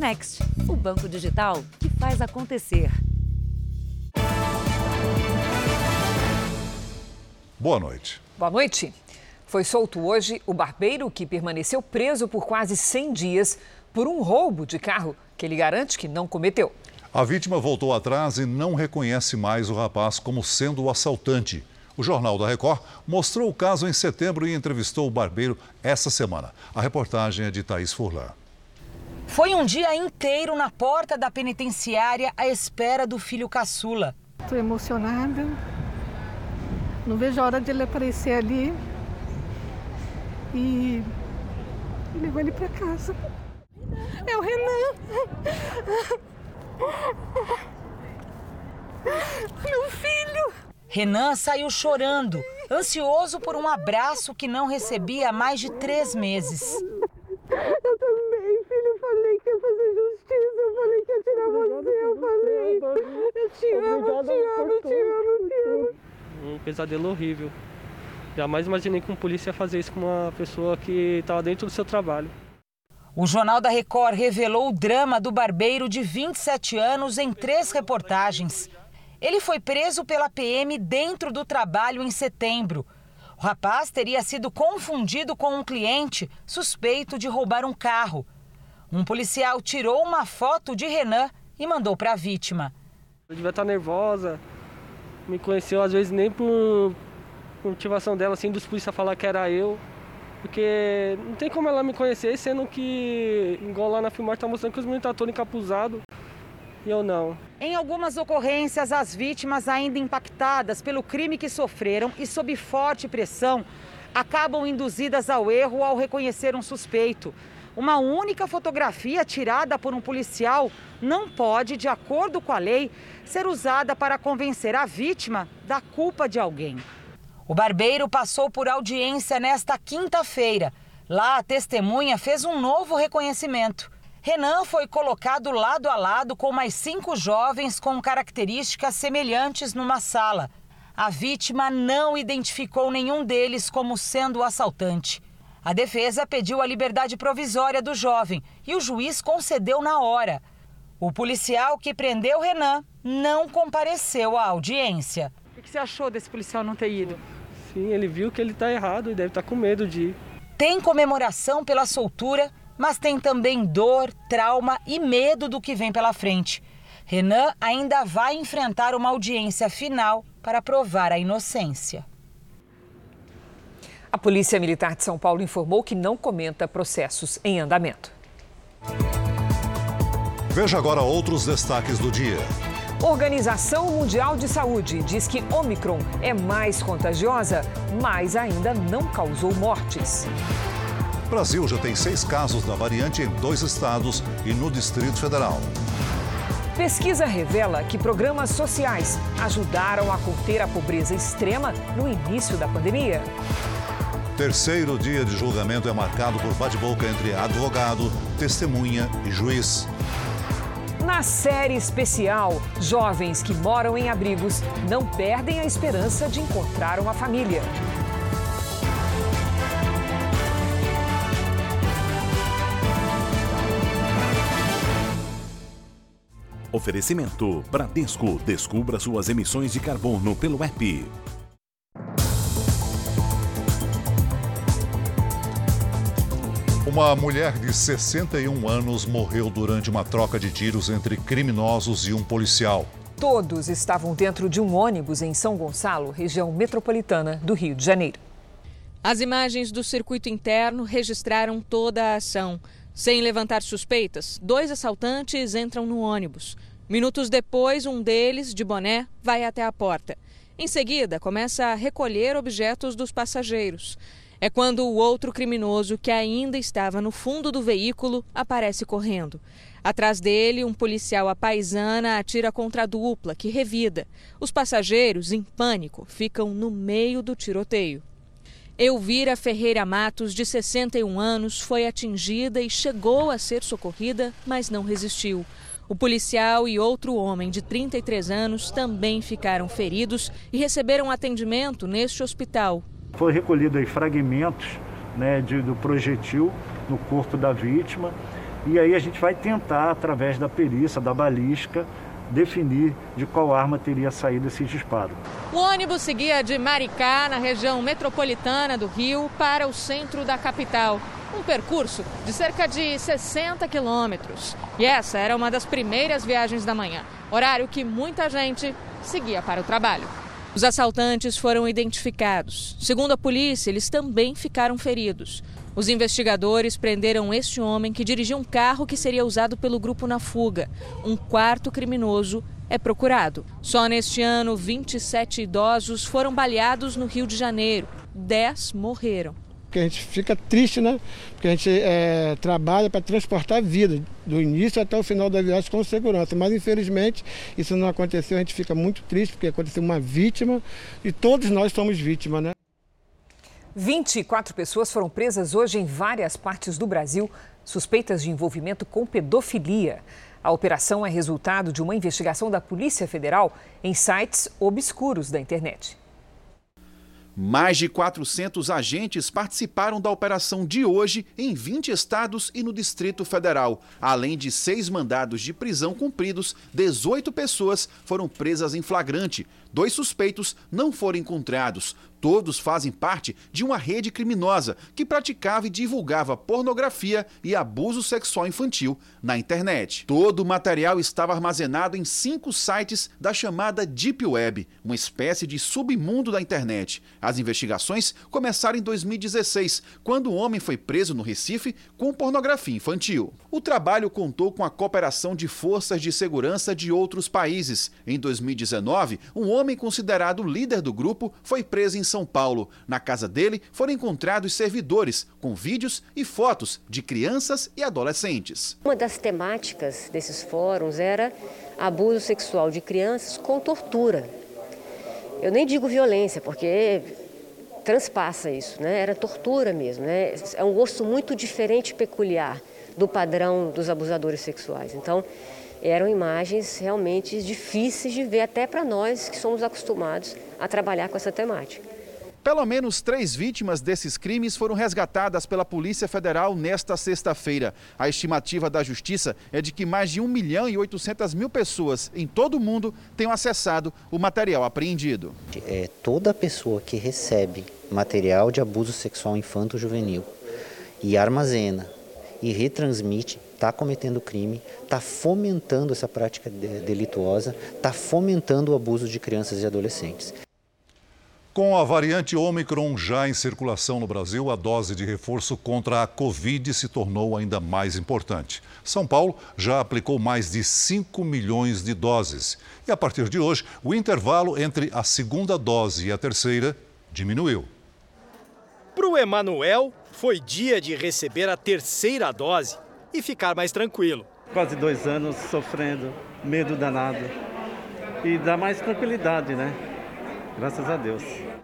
Next, o banco digital que faz acontecer. Boa noite. Boa noite. Foi solto hoje o barbeiro que permaneceu preso por quase 100 dias por um roubo de carro que ele garante que não cometeu. A vítima voltou atrás e não reconhece mais o rapaz como sendo o assaltante. O Jornal da Record mostrou o caso em setembro e entrevistou o barbeiro essa semana. A reportagem é de Thaís Furlan. Foi um dia inteiro na porta da penitenciária à espera do filho caçula. Estou emocionada. Não vejo a hora de ele aparecer ali e levar ele para casa. É o Renan. Meu filho. Renan saiu chorando, ansioso por um abraço que não recebia há mais de três meses. Eu também, filho. Falei que ia fazer justiça. Eu falei que ia tirar você. Eu falei. Eu te amo, eu te amo, te amo, te amo. Um pesadelo horrível. Jamais imaginei que um polícia ia fazer isso com uma pessoa que estava dentro do seu trabalho. O Jornal da Record revelou o drama do barbeiro de 27 anos em três reportagens. Ele foi preso pela PM dentro do trabalho em setembro. O rapaz teria sido confundido com um cliente suspeito de roubar um carro. Um policial tirou uma foto de Renan e mandou para a vítima. Eu devia estar nervosa. Me conheceu às vezes nem por motivação dela, assim, dos policiais falar que era eu. Porque não tem como ela me conhecer, sendo que, igual lá na filmagem, tá mostrando que os meninos tá todos encapuzados eu não. Em algumas ocorrências, as vítimas, ainda impactadas pelo crime que sofreram e sob forte pressão, acabam induzidas ao erro ao reconhecer um suspeito. Uma única fotografia tirada por um policial não pode, de acordo com a lei, ser usada para convencer a vítima da culpa de alguém. O barbeiro passou por audiência nesta quinta-feira. Lá, a testemunha fez um novo reconhecimento. Renan foi colocado lado a lado com mais cinco jovens com características semelhantes numa sala. A vítima não identificou nenhum deles como sendo o assaltante. A defesa pediu a liberdade provisória do jovem e o juiz concedeu na hora. O policial que prendeu Renan não compareceu à audiência. O que você achou desse policial não ter ido? Sim, ele viu que ele está errado e deve estar tá com medo de ir. Tem comemoração pela soltura, mas tem também dor, trauma e medo do que vem pela frente. Renan ainda vai enfrentar uma audiência final para provar a inocência. A Polícia Militar de São Paulo informou que não comenta processos em andamento. Veja agora outros destaques do dia. Organização Mundial de Saúde diz que Omicron é mais contagiosa, mas ainda não causou mortes. O Brasil já tem seis casos da variante em dois estados e no Distrito Federal. Pesquisa revela que programas sociais ajudaram a conter a pobreza extrema no início da pandemia. Terceiro dia de julgamento é marcado por bate-boca entre advogado, testemunha e juiz. Na série especial, jovens que moram em abrigos não perdem a esperança de encontrar uma família. Oferecimento Bradesco. Descubra suas emissões de carbono pelo app. Uma mulher de 61 anos morreu durante uma troca de tiros entre criminosos e um policial. Todos estavam dentro de um ônibus em São Gonçalo, região metropolitana do Rio de Janeiro. As imagens do circuito interno registraram toda a ação. Sem levantar suspeitas, dois assaltantes entram no ônibus. Minutos depois, um deles, de boné, vai até a porta. Em seguida, começa a recolher objetos dos passageiros. É quando o outro criminoso, que ainda estava no fundo do veículo, aparece correndo. Atrás dele, um policial à paisana atira contra a dupla, que revida. Os passageiros, em pânico, ficam no meio do tiroteio. Elvira Ferreira Matos, de 61 anos, foi atingida e chegou a ser socorrida, mas não resistiu. O policial e outro homem de 33 anos também ficaram feridos e receberam atendimento neste hospital. Foi recolhido fragmentos né, de, do projetil no corpo da vítima E aí a gente vai tentar, através da perícia, da balística, definir de qual arma teria saído esse disparo. O ônibus seguia de Maricá, na região metropolitana do Rio, para o centro da capital. Um percurso de cerca de 60 quilômetros. E essa era uma das primeiras viagens da manhã, horário que muita gente seguia para o trabalho. Os assaltantes foram identificados. Segundo a polícia, eles também ficaram feridos. Os investigadores prenderam este homem que dirigia um carro que seria usado pelo grupo na fuga. Um quarto criminoso é procurado. Só neste ano, 27 idosos foram baleados no Rio de Janeiro. 10 morreram. Porque a gente fica triste, né? Porque a gente é, trabalha para transportar a vida, do início até o final da viagem com segurança. Mas infelizmente isso não aconteceu, a gente fica muito triste porque aconteceu uma vítima e todos nós somos vítimas, né? 24 pessoas foram presas hoje em várias partes do Brasil, suspeitas de envolvimento com pedofilia. A operação é resultado de uma investigação da Polícia Federal em sites obscuros da internet. Mais de 400 agentes participaram da operação de hoje em 20 estados e no Distrito Federal. Além de seis mandados de prisão cumpridos, 18 pessoas foram presas em flagrante. Dois suspeitos não foram encontrados. Todos fazem parte de uma rede criminosa que praticava e divulgava pornografia e abuso sexual infantil na internet. Todo o material estava armazenado em cinco sites da chamada Deep Web, uma espécie de submundo da internet. As investigações começaram em 2016, quando o um homem foi preso no Recife com pornografia infantil. O trabalho contou com a cooperação de forças de segurança de outros países. Em 2019, um homem considerado líder do grupo foi preso em são Paulo. Na casa dele foram encontrados servidores com vídeos e fotos de crianças e adolescentes. Uma das temáticas desses fóruns era abuso sexual de crianças com tortura. Eu nem digo violência, porque transpassa isso, né? Era tortura mesmo, né? É um gosto muito diferente peculiar do padrão dos abusadores sexuais. Então, eram imagens realmente difíceis de ver até para nós que somos acostumados a trabalhar com essa temática. Pelo menos três vítimas desses crimes foram resgatadas pela Polícia Federal nesta sexta-feira. A estimativa da Justiça é de que mais de 1 milhão e 800 mil pessoas em todo o mundo tenham acessado o material apreendido. É, toda pessoa que recebe material de abuso sexual infanto-juvenil e armazena e retransmite está cometendo crime, está fomentando essa prática delituosa, está fomentando o abuso de crianças e adolescentes. Com a variante Omicron já em circulação no Brasil, a dose de reforço contra a Covid se tornou ainda mais importante. São Paulo já aplicou mais de 5 milhões de doses. E a partir de hoje, o intervalo entre a segunda dose e a terceira diminuiu. Para o Emanuel, foi dia de receber a terceira dose e ficar mais tranquilo. Quase dois anos sofrendo, medo danado. E dá mais tranquilidade, né? Graças a Deus.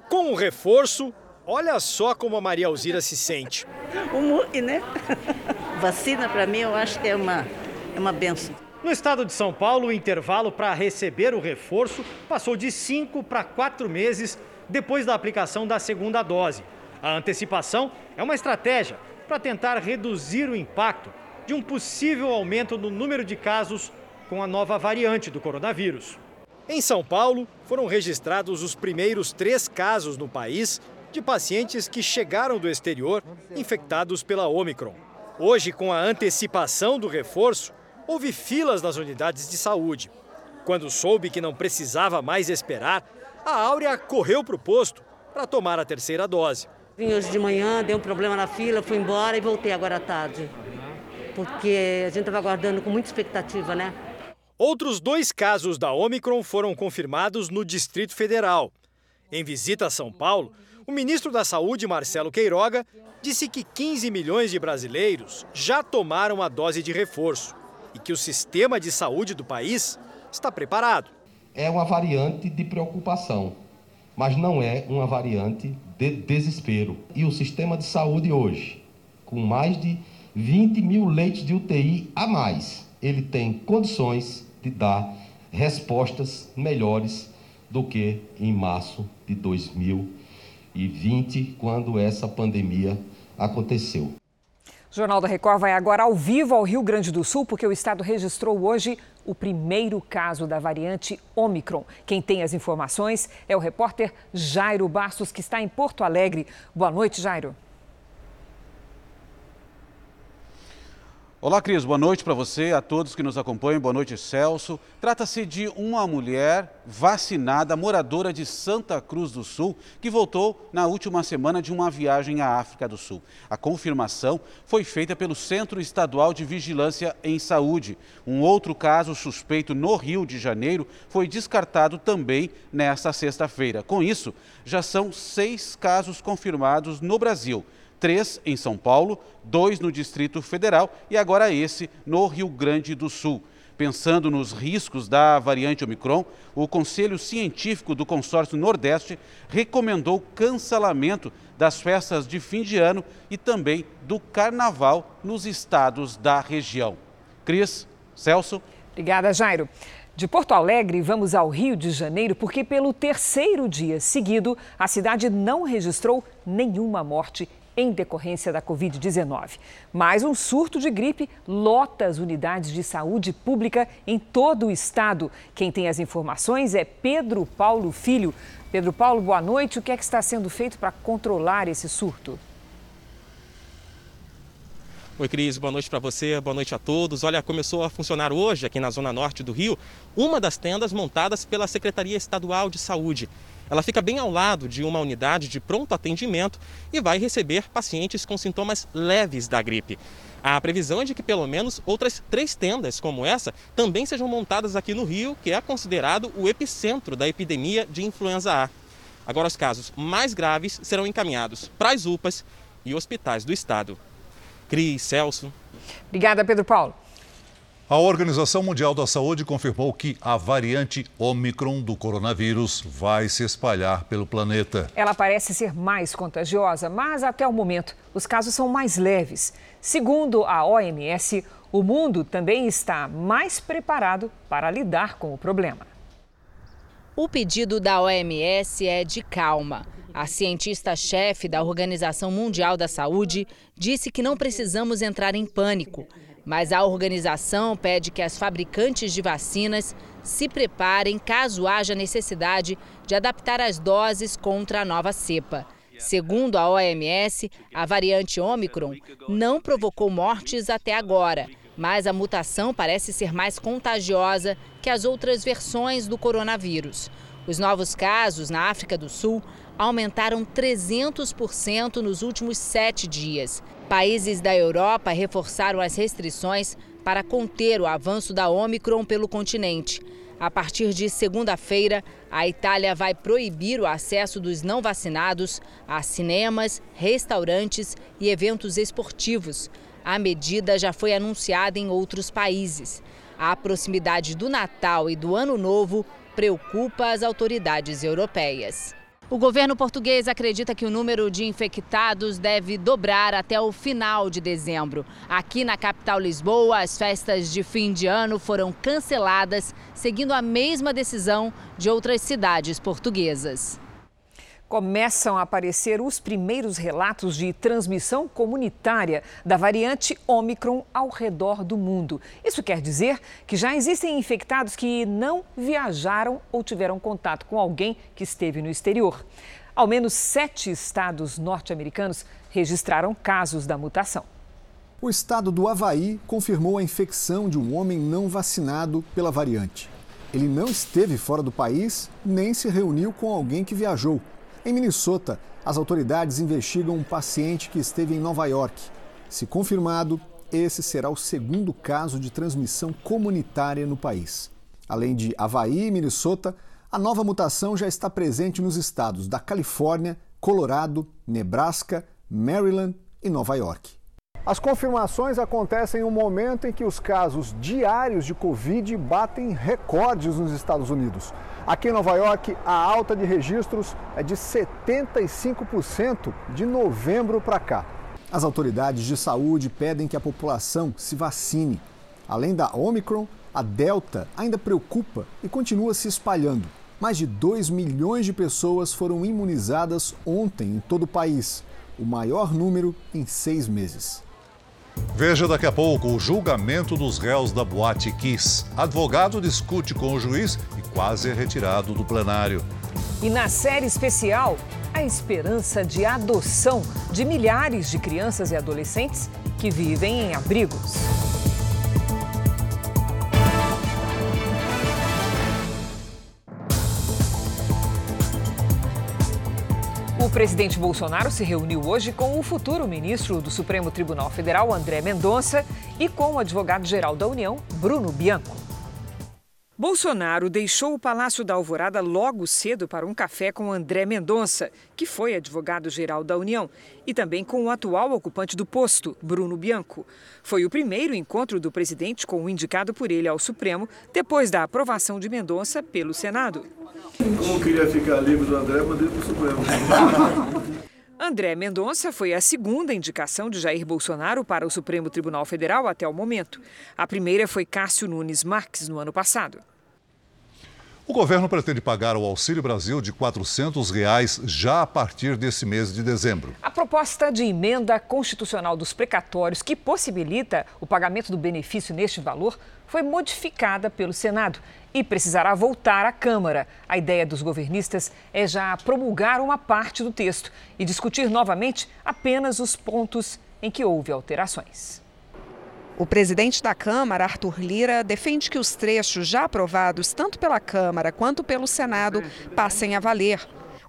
Com o reforço, olha só como a Maria Alzira se sente. Um né? Vacina para mim eu acho que é uma, é uma benção. No estado de São Paulo, o intervalo para receber o reforço passou de cinco para quatro meses depois da aplicação da segunda dose. A antecipação é uma estratégia para tentar reduzir o impacto de um possível aumento no número de casos com a nova variante do coronavírus. Em São Paulo, foram registrados os primeiros três casos no país de pacientes que chegaram do exterior infectados pela Omicron. Hoje, com a antecipação do reforço, houve filas nas unidades de saúde. Quando soube que não precisava mais esperar, a Áurea correu para o posto para tomar a terceira dose. Vim hoje de manhã, deu um problema na fila, fui embora e voltei agora à tarde. Porque a gente estava aguardando com muita expectativa, né? Outros dois casos da Omicron foram confirmados no Distrito Federal. Em visita a São Paulo, o ministro da Saúde, Marcelo Queiroga, disse que 15 milhões de brasileiros já tomaram a dose de reforço e que o sistema de saúde do país está preparado. É uma variante de preocupação, mas não é uma variante de desespero. E o sistema de saúde hoje, com mais de 20 mil leitos de UTI a mais, ele tem condições de dar respostas melhores do que em março de 2020, quando essa pandemia aconteceu. Jornal da Record vai agora ao vivo ao Rio Grande do Sul, porque o estado registrou hoje o primeiro caso da variante Omicron. Quem tem as informações é o repórter Jairo Bastos, que está em Porto Alegre. Boa noite, Jairo. Olá, Cris. Boa noite para você, a todos que nos acompanham. Boa noite, Celso. Trata-se de uma mulher vacinada, moradora de Santa Cruz do Sul, que voltou na última semana de uma viagem à África do Sul. A confirmação foi feita pelo Centro Estadual de Vigilância em Saúde. Um outro caso suspeito no Rio de Janeiro foi descartado também nesta sexta-feira. Com isso, já são seis casos confirmados no Brasil três em São Paulo, dois no Distrito Federal e agora esse no Rio Grande do Sul. Pensando nos riscos da variante Omicron, o Conselho Científico do Consórcio Nordeste recomendou cancelamento das festas de fim de ano e também do carnaval nos estados da região. Cris, Celso. Obrigada, Jairo. De Porto Alegre, vamos ao Rio de Janeiro, porque pelo terceiro dia seguido, a cidade não registrou nenhuma morte em decorrência da Covid-19. Mais um surto de gripe lota as unidades de saúde pública em todo o estado. Quem tem as informações é Pedro Paulo Filho. Pedro Paulo, boa noite. O que é que está sendo feito para controlar esse surto? Oi, Cris, boa noite para você, boa noite a todos. Olha, começou a funcionar hoje aqui na Zona Norte do Rio uma das tendas montadas pela Secretaria Estadual de Saúde. Ela fica bem ao lado de uma unidade de pronto atendimento e vai receber pacientes com sintomas leves da gripe. A previsão é de que pelo menos outras três tendas como essa também sejam montadas aqui no Rio, que é considerado o epicentro da epidemia de influenza A. Agora, os casos mais graves serão encaminhados para as UPAs e hospitais do estado. Cris, Celso. Obrigada, Pedro Paulo. A Organização Mundial da Saúde confirmou que a variante Omicron do coronavírus vai se espalhar pelo planeta. Ela parece ser mais contagiosa, mas até o momento os casos são mais leves. Segundo a OMS, o mundo também está mais preparado para lidar com o problema. O pedido da OMS é de calma. A cientista-chefe da Organização Mundial da Saúde disse que não precisamos entrar em pânico. Mas a organização pede que as fabricantes de vacinas se preparem caso haja necessidade de adaptar as doses contra a nova cepa. Segundo a OMS, a variante Omicron não provocou mortes até agora, mas a mutação parece ser mais contagiosa que as outras versões do coronavírus. Os novos casos na África do Sul aumentaram 300% nos últimos sete dias. Países da Europa reforçaram as restrições para conter o avanço da Omicron pelo continente. A partir de segunda-feira, a Itália vai proibir o acesso dos não vacinados a cinemas, restaurantes e eventos esportivos. A medida já foi anunciada em outros países. A proximidade do Natal e do Ano Novo preocupa as autoridades europeias. O governo português acredita que o número de infectados deve dobrar até o final de dezembro. Aqui na capital Lisboa, as festas de fim de ano foram canceladas, seguindo a mesma decisão de outras cidades portuguesas começam a aparecer os primeiros relatos de transmissão comunitária da variante Omicron ao redor do mundo. Isso quer dizer que já existem infectados que não viajaram ou tiveram contato com alguém que esteve no exterior. Ao menos sete estados norte-americanos registraram casos da mutação. O estado do Havaí confirmou a infecção de um homem não vacinado pela variante. Ele não esteve fora do país nem se reuniu com alguém que viajou. Em Minnesota, as autoridades investigam um paciente que esteve em Nova York. Se confirmado, esse será o segundo caso de transmissão comunitária no país. Além de Havaí e Minnesota, a nova mutação já está presente nos estados da Califórnia, Colorado, Nebraska, Maryland e Nova York. As confirmações acontecem em um momento em que os casos diários de Covid batem recordes nos Estados Unidos. Aqui em Nova York, a alta de registros é de 75% de novembro para cá. As autoridades de saúde pedem que a população se vacine. Além da Omicron, a Delta ainda preocupa e continua se espalhando. Mais de 2 milhões de pessoas foram imunizadas ontem em todo o país, o maior número em seis meses. Veja daqui a pouco o julgamento dos réus da Boate Kiss. Advogado discute com o juiz e quase é retirado do plenário. E na série especial, a esperança de adoção de milhares de crianças e adolescentes que vivem em abrigos. Presidente Bolsonaro se reuniu hoje com o futuro ministro do Supremo Tribunal Federal, André Mendonça, e com o advogado-geral da União, Bruno Bianco. Bolsonaro deixou o Palácio da Alvorada logo cedo para um café com André Mendonça, que foi advogado-geral da União, e também com o atual ocupante do posto, Bruno Bianco. Foi o primeiro encontro do presidente com o indicado por ele ao Supremo, depois da aprovação de Mendonça pelo Senado. Como queria ficar livre do André, mandei para o Supremo. André Mendonça foi a segunda indicação de Jair Bolsonaro para o Supremo Tribunal Federal até o momento. A primeira foi Cássio Nunes Marques, no ano passado. O governo pretende pagar o Auxílio Brasil de 400 reais já a partir desse mês de dezembro. A proposta de emenda constitucional dos precatórios, que possibilita o pagamento do benefício neste valor, foi modificada pelo Senado e precisará voltar à Câmara. A ideia dos governistas é já promulgar uma parte do texto e discutir novamente apenas os pontos em que houve alterações. O presidente da Câmara, Arthur Lira, defende que os trechos já aprovados tanto pela Câmara quanto pelo Senado passem a valer.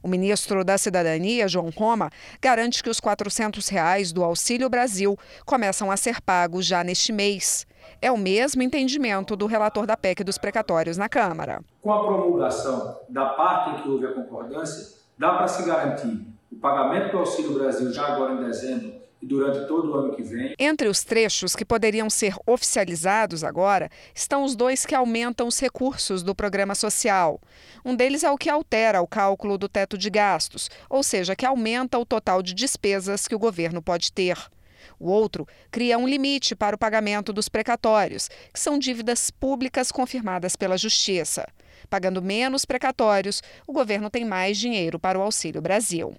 O ministro da Cidadania, João Roma, garante que os 400 reais do Auxílio Brasil começam a ser pagos já neste mês. É o mesmo entendimento do relator da PEC dos precatórios na Câmara. Com a promulgação da parte em que houve a concordância, dá para se garantir o pagamento do Auxílio Brasil já agora em dezembro durante todo o ano que vem. Entre os trechos que poderiam ser oficializados agora estão os dois que aumentam os recursos do programa social. Um deles é o que altera o cálculo do teto de gastos, ou seja, que aumenta o total de despesas que o governo pode ter. O outro cria um limite para o pagamento dos precatórios, que são dívidas públicas confirmadas pela Justiça. Pagando menos precatórios, o governo tem mais dinheiro para o Auxílio Brasil.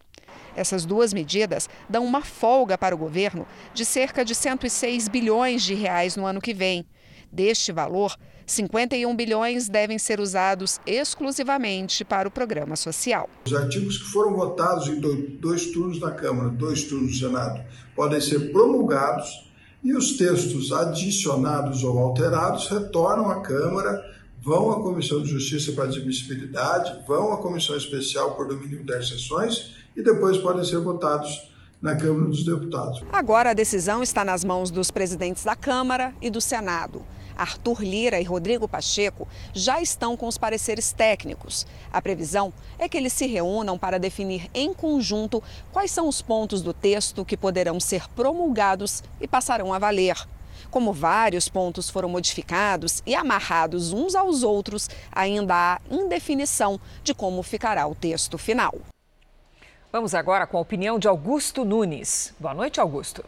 Essas duas medidas dão uma folga para o governo de cerca de 106 bilhões de reais no ano que vem. Deste valor, 51 bilhões devem ser usados exclusivamente para o programa social. Os artigos que foram votados em dois turnos na Câmara, dois turnos no Senado, podem ser promulgados e os textos adicionados ou alterados retornam à Câmara, vão à Comissão de Justiça para Admissibilidade, vão à Comissão Especial por domínio 10 sessões e depois podem ser votados na Câmara dos Deputados. Agora a decisão está nas mãos dos presidentes da Câmara e do Senado. Arthur Lira e Rodrigo Pacheco já estão com os pareceres técnicos. A previsão é que eles se reúnam para definir em conjunto quais são os pontos do texto que poderão ser promulgados e passarão a valer. Como vários pontos foram modificados e amarrados uns aos outros, ainda há indefinição de como ficará o texto final. Vamos agora com a opinião de Augusto Nunes. Boa noite, Augusto.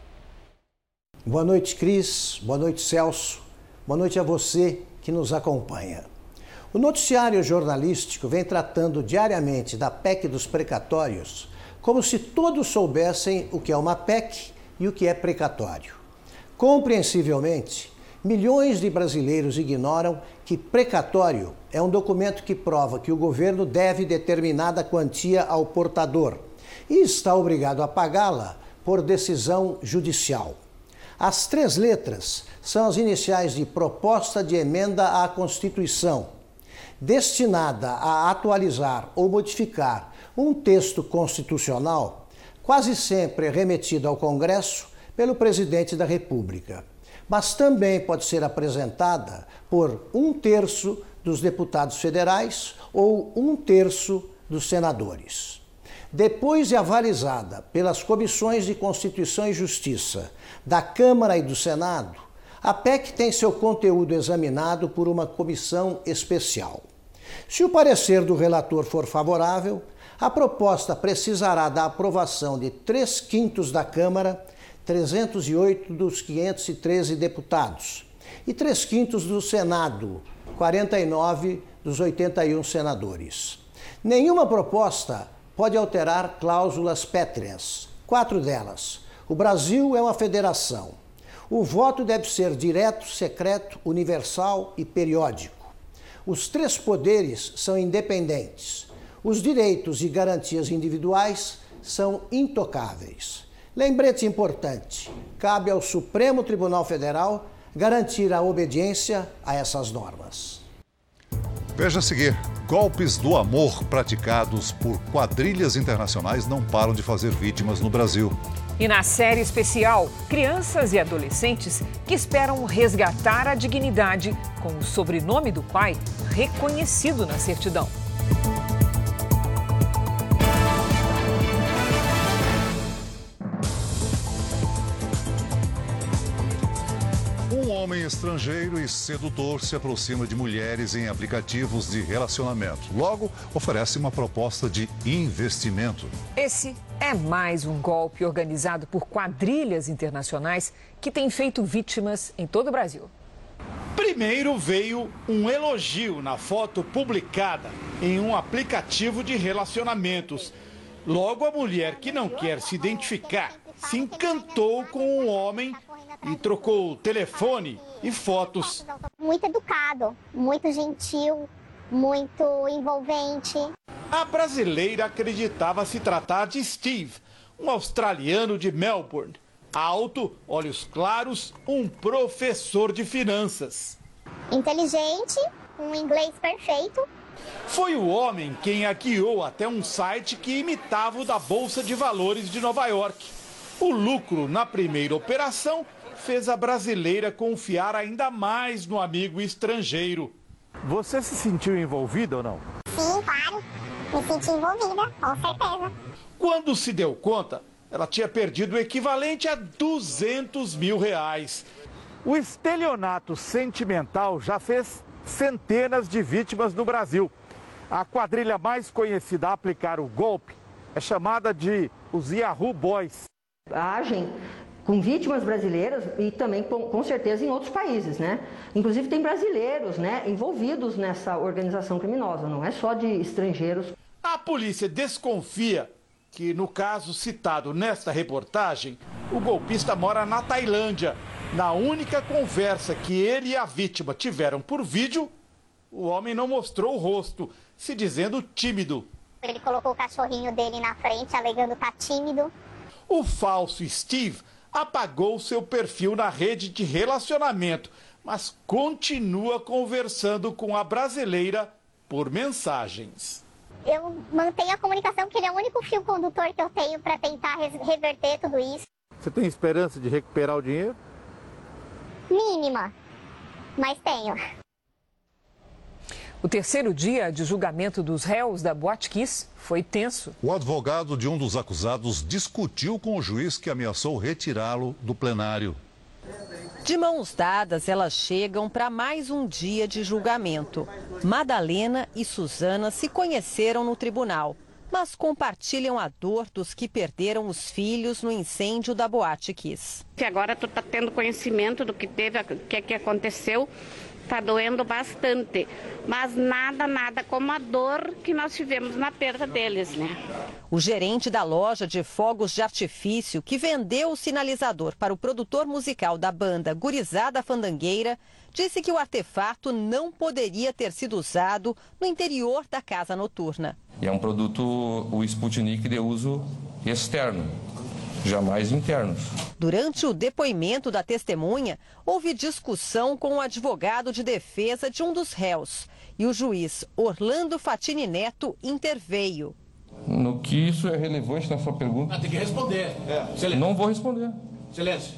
Boa noite, Cris. Boa noite, Celso. Boa noite a você que nos acompanha. O noticiário jornalístico vem tratando diariamente da PEC dos precatórios como se todos soubessem o que é uma PEC e o que é precatório. Compreensivelmente, milhões de brasileiros ignoram que precatório é um documento que prova que o governo deve determinada quantia ao portador e está obrigado a pagá-la por decisão judicial. As três letras são as iniciais de proposta de emenda à Constituição, destinada a atualizar ou modificar um texto constitucional, quase sempre remetido ao Congresso pelo presidente da República, mas também pode ser apresentada por um terço dos deputados federais ou um terço dos senadores. Depois de avalizada pelas comissões de Constituição e Justiça da Câmara e do Senado, a PEC tem seu conteúdo examinado por uma comissão especial. Se o parecer do relator for favorável, a proposta precisará da aprovação de três quintos da Câmara, 308 dos 513 deputados, e três quintos do Senado, 49 dos 81 senadores. Nenhuma proposta pode alterar cláusulas pétreas, quatro delas. O Brasil é uma federação. O voto deve ser direto, secreto, universal e periódico. Os três poderes são independentes. Os direitos e garantias individuais são intocáveis. Lembrete importante: cabe ao Supremo Tribunal Federal garantir a obediência a essas normas. Veja a seguir: golpes do amor praticados por quadrilhas internacionais não param de fazer vítimas no Brasil. E na série especial, crianças e adolescentes que esperam resgatar a dignidade com o sobrenome do pai reconhecido na certidão. Homem estrangeiro e sedutor se aproxima de mulheres em aplicativos de relacionamento. Logo, oferece uma proposta de investimento. Esse é mais um golpe organizado por quadrilhas internacionais que tem feito vítimas em todo o Brasil. Primeiro veio um elogio na foto publicada em um aplicativo de relacionamentos. Logo, a mulher que não quer se identificar se encantou com o homem e trocou telefone e fotos. Muito educado, muito gentil, muito envolvente. A brasileira acreditava se tratar de Steve, um australiano de Melbourne. Alto, olhos claros, um professor de finanças. Inteligente, um inglês perfeito. Foi o homem quem a guiou até um site que imitava o da Bolsa de Valores de Nova York. O lucro na primeira operação fez a brasileira confiar ainda mais no amigo estrangeiro. Você se sentiu envolvida ou não? Sim, claro. Me senti envolvida, com certeza. Quando se deu conta, ela tinha perdido o equivalente a 200 mil reais. O estelionato sentimental já fez centenas de vítimas no Brasil. A quadrilha mais conhecida a aplicar o golpe é chamada de os Yahoo Boys. Agem com vítimas brasileiras e também com, com, certeza em outros países, né? Inclusive tem brasileiros, né, envolvidos nessa organização criminosa, não é só de estrangeiros. A polícia desconfia que no caso citado nesta reportagem, o golpista mora na Tailândia. Na única conversa que ele e a vítima tiveram por vídeo, o homem não mostrou o rosto, se dizendo tímido. Ele colocou o cachorrinho dele na frente, alegando estar tá tímido. O falso Steve apagou seu perfil na rede de relacionamento, mas continua conversando com a brasileira por mensagens. Eu mantenho a comunicação porque ele é o único fio condutor que eu tenho para tentar reverter tudo isso. Você tem esperança de recuperar o dinheiro? Mínima, mas tenho. O terceiro dia de julgamento dos réus da Boate Kiss foi tenso. O advogado de um dos acusados discutiu com o juiz que ameaçou retirá-lo do plenário. De mãos dadas, elas chegam para mais um dia de julgamento. Madalena e Suzana se conheceram no tribunal, mas compartilham a dor dos que perderam os filhos no incêndio da Boate Kiss. Agora tu está tendo conhecimento do que teve, que, que aconteceu está doendo bastante, mas nada, nada como a dor que nós tivemos na perda deles, né? O gerente da loja de fogos de artifício que vendeu o sinalizador para o produtor musical da banda Gurizada Fandangueira disse que o artefato não poderia ter sido usado no interior da casa noturna. E é um produto, o Sputnik, de uso externo jamais internos. Durante o depoimento da testemunha, houve discussão com o advogado de defesa de um dos réus e o juiz Orlando Fatini Neto interveio. No que isso é relevante na sua pergunta? Ah, tem que responder. É. Não vou responder. Silêncio.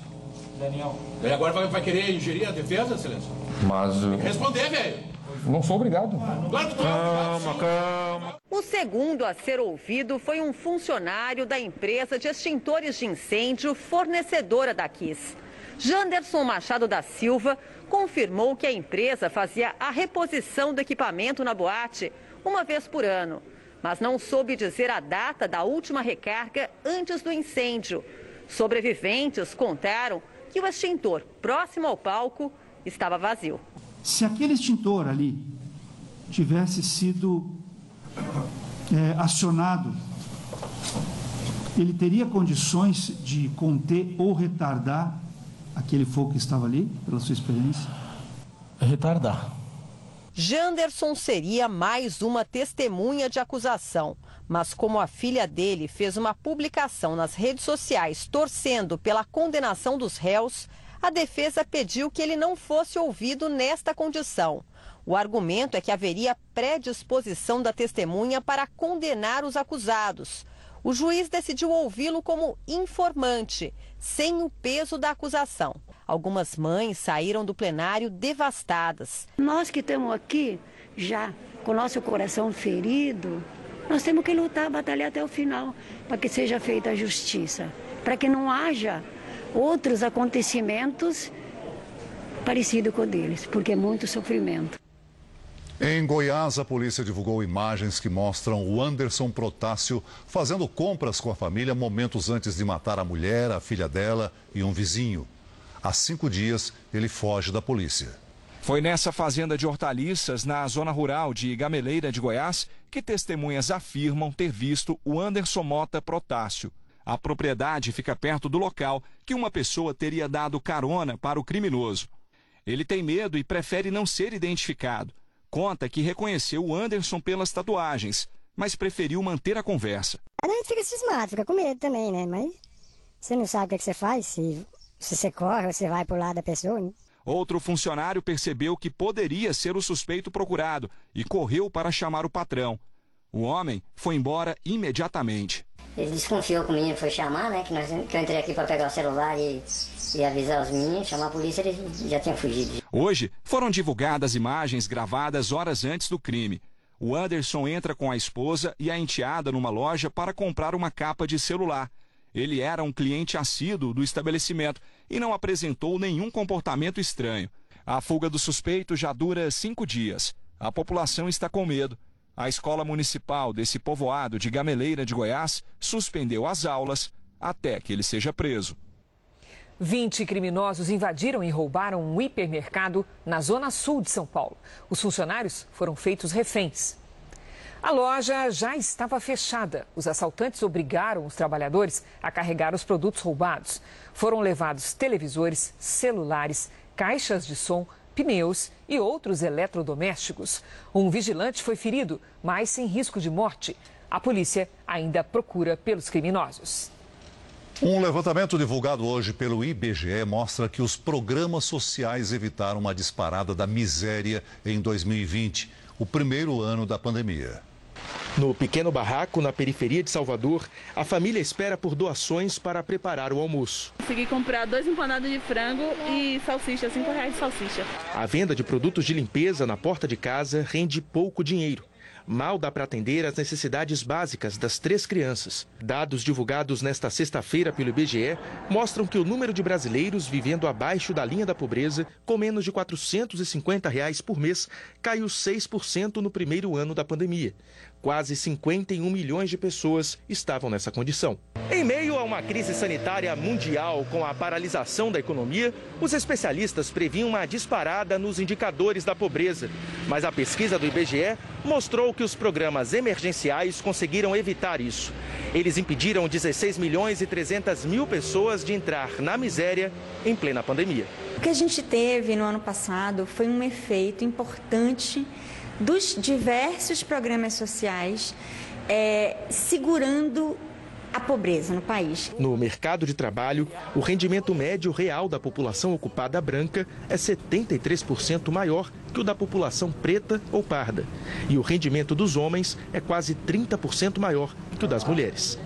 Daniel. E agora vai, vai querer ingerir a defesa, Silêncio? Mas. Tem que responder, velho. Não sou obrigado. Calma, calma. Segundo a ser ouvido foi um funcionário da empresa de extintores de incêndio fornecedora da Kiss. Janderson Machado da Silva confirmou que a empresa fazia a reposição do equipamento na boate uma vez por ano, mas não soube dizer a data da última recarga antes do incêndio. Sobreviventes contaram que o extintor próximo ao palco estava vazio. Se aquele extintor ali tivesse sido é, acionado, ele teria condições de conter ou retardar aquele fogo que estava ali, pela sua experiência? Retardar. Janderson seria mais uma testemunha de acusação. Mas como a filha dele fez uma publicação nas redes sociais torcendo pela condenação dos réus, a defesa pediu que ele não fosse ouvido nesta condição. O argumento é que haveria predisposição da testemunha para condenar os acusados. O juiz decidiu ouvi-lo como informante, sem o peso da acusação. Algumas mães saíram do plenário devastadas. Nós que estamos aqui, já com nosso coração ferido, nós temos que lutar, batalhar até o final, para que seja feita a justiça, para que não haja outros acontecimentos parecidos com o deles, porque é muito sofrimento. Em Goiás, a polícia divulgou imagens que mostram o Anderson Protássio fazendo compras com a família momentos antes de matar a mulher, a filha dela e um vizinho. Há cinco dias, ele foge da polícia. Foi nessa fazenda de hortaliças, na zona rural de Gameleira de Goiás, que testemunhas afirmam ter visto o Anderson Mota Protássio. A propriedade fica perto do local que uma pessoa teria dado carona para o criminoso. Ele tem medo e prefere não ser identificado. Conta que reconheceu o Anderson pelas tatuagens, mas preferiu manter a conversa. A gente fica cismado, fica com medo também, né? Mas você não sabe o que, é que você faz, se, se você corre ou você vai pro lado da pessoa. Né? Outro funcionário percebeu que poderia ser o suspeito procurado e correu para chamar o patrão. O homem foi embora imediatamente. Ele desconfiou que o menino foi chamar, né? Que, nós, que eu entrei aqui para pegar o celular e, e avisar os meninos, chamar a polícia, ele já tinha fugido. Hoje foram divulgadas imagens gravadas horas antes do crime. O Anderson entra com a esposa e a enteada numa loja para comprar uma capa de celular. Ele era um cliente assíduo do estabelecimento e não apresentou nenhum comportamento estranho. A fuga do suspeito já dura cinco dias. A população está com medo. A escola municipal desse povoado de Gameleira de Goiás suspendeu as aulas até que ele seja preso. 20 criminosos invadiram e roubaram um hipermercado na zona sul de São Paulo. Os funcionários foram feitos reféns. A loja já estava fechada. Os assaltantes obrigaram os trabalhadores a carregar os produtos roubados. Foram levados televisores, celulares, caixas de som, pneus e outros eletrodomésticos. Um vigilante foi ferido, mas sem risco de morte. A polícia ainda procura pelos criminosos. Um levantamento divulgado hoje pelo IBGE mostra que os programas sociais evitaram uma disparada da miséria em 2020, o primeiro ano da pandemia. No pequeno barraco, na periferia de Salvador, a família espera por doações para preparar o almoço. Consegui comprar dois empanados de frango e salsicha, cinco reais de salsicha. A venda de produtos de limpeza na porta de casa rende pouco dinheiro mal dá para atender às necessidades básicas das três crianças. Dados divulgados nesta sexta-feira pelo IBGE mostram que o número de brasileiros vivendo abaixo da linha da pobreza, com menos de 450 reais por mês, caiu 6% no primeiro ano da pandemia. Quase 51 milhões de pessoas estavam nessa condição. Em meio a uma crise sanitária mundial com a paralisação da economia, os especialistas previam uma disparada nos indicadores da pobreza. Mas a pesquisa do IBGE mostrou que os programas emergenciais conseguiram evitar isso. Eles impediram 16 milhões e 300 mil pessoas de entrar na miséria em plena pandemia. O que a gente teve no ano passado foi um efeito importante dos diversos programas sociais é, segurando a pobreza no país. No mercado de trabalho, o rendimento médio real da população ocupada branca é 73% maior que o da população preta ou parda. E o rendimento dos homens é quase 30% maior que o das mulheres.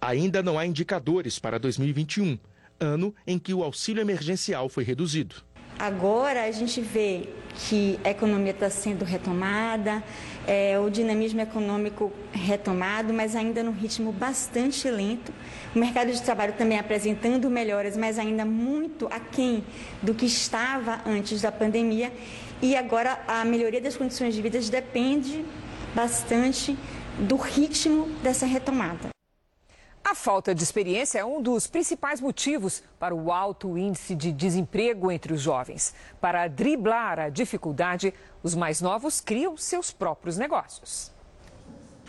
Ainda não há indicadores para 2021, ano em que o auxílio emergencial foi reduzido. Agora a gente vê que a economia está sendo retomada, é, o dinamismo econômico retomado, mas ainda num ritmo bastante lento. O mercado de trabalho também apresentando melhoras, mas ainda muito aquém do que estava antes da pandemia. E agora a melhoria das condições de vida depende bastante do ritmo dessa retomada. A falta de experiência é um dos principais motivos para o alto índice de desemprego entre os jovens. Para driblar a dificuldade, os mais novos criam seus próprios negócios.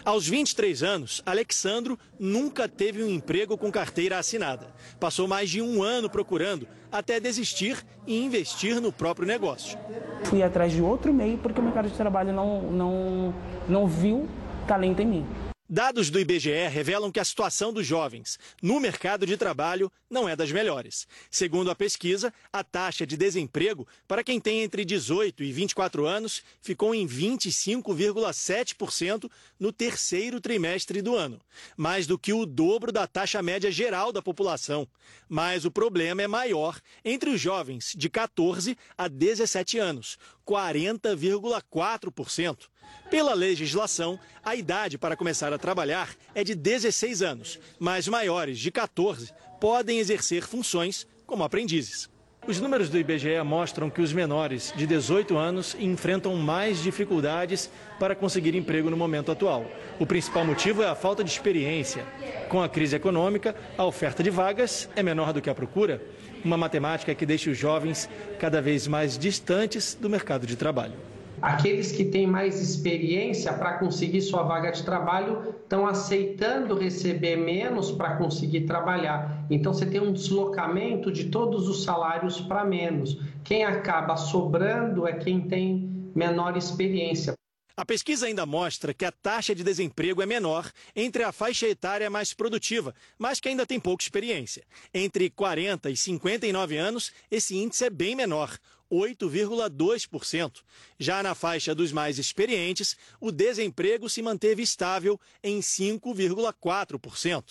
Aos 23 anos, Alexandro nunca teve um emprego com carteira assinada. Passou mais de um ano procurando, até desistir e investir no próprio negócio. Fui atrás de outro meio porque o mercado de trabalho não, não, não viu talento em mim. Dados do IBGE revelam que a situação dos jovens no mercado de trabalho não é das melhores. Segundo a pesquisa, a taxa de desemprego para quem tem entre 18 e 24 anos ficou em 25,7% no terceiro trimestre do ano, mais do que o dobro da taxa média geral da população. Mas o problema é maior entre os jovens de 14 a 17 anos, 40,4%. Pela legislação, a idade para começar a trabalhar é de 16 anos, mas maiores de 14 podem exercer funções como aprendizes. Os números do IBGE mostram que os menores de 18 anos enfrentam mais dificuldades para conseguir emprego no momento atual. O principal motivo é a falta de experiência. Com a crise econômica, a oferta de vagas é menor do que a procura, uma matemática que deixa os jovens cada vez mais distantes do mercado de trabalho. Aqueles que têm mais experiência para conseguir sua vaga de trabalho estão aceitando receber menos para conseguir trabalhar. Então você tem um deslocamento de todos os salários para menos. Quem acaba sobrando é quem tem menor experiência. A pesquisa ainda mostra que a taxa de desemprego é menor entre a faixa etária mais produtiva, mas que ainda tem pouca experiência. Entre 40 e 59 anos, esse índice é bem menor. 8,2%. Já na faixa dos mais experientes, o desemprego se manteve estável em 5,4%.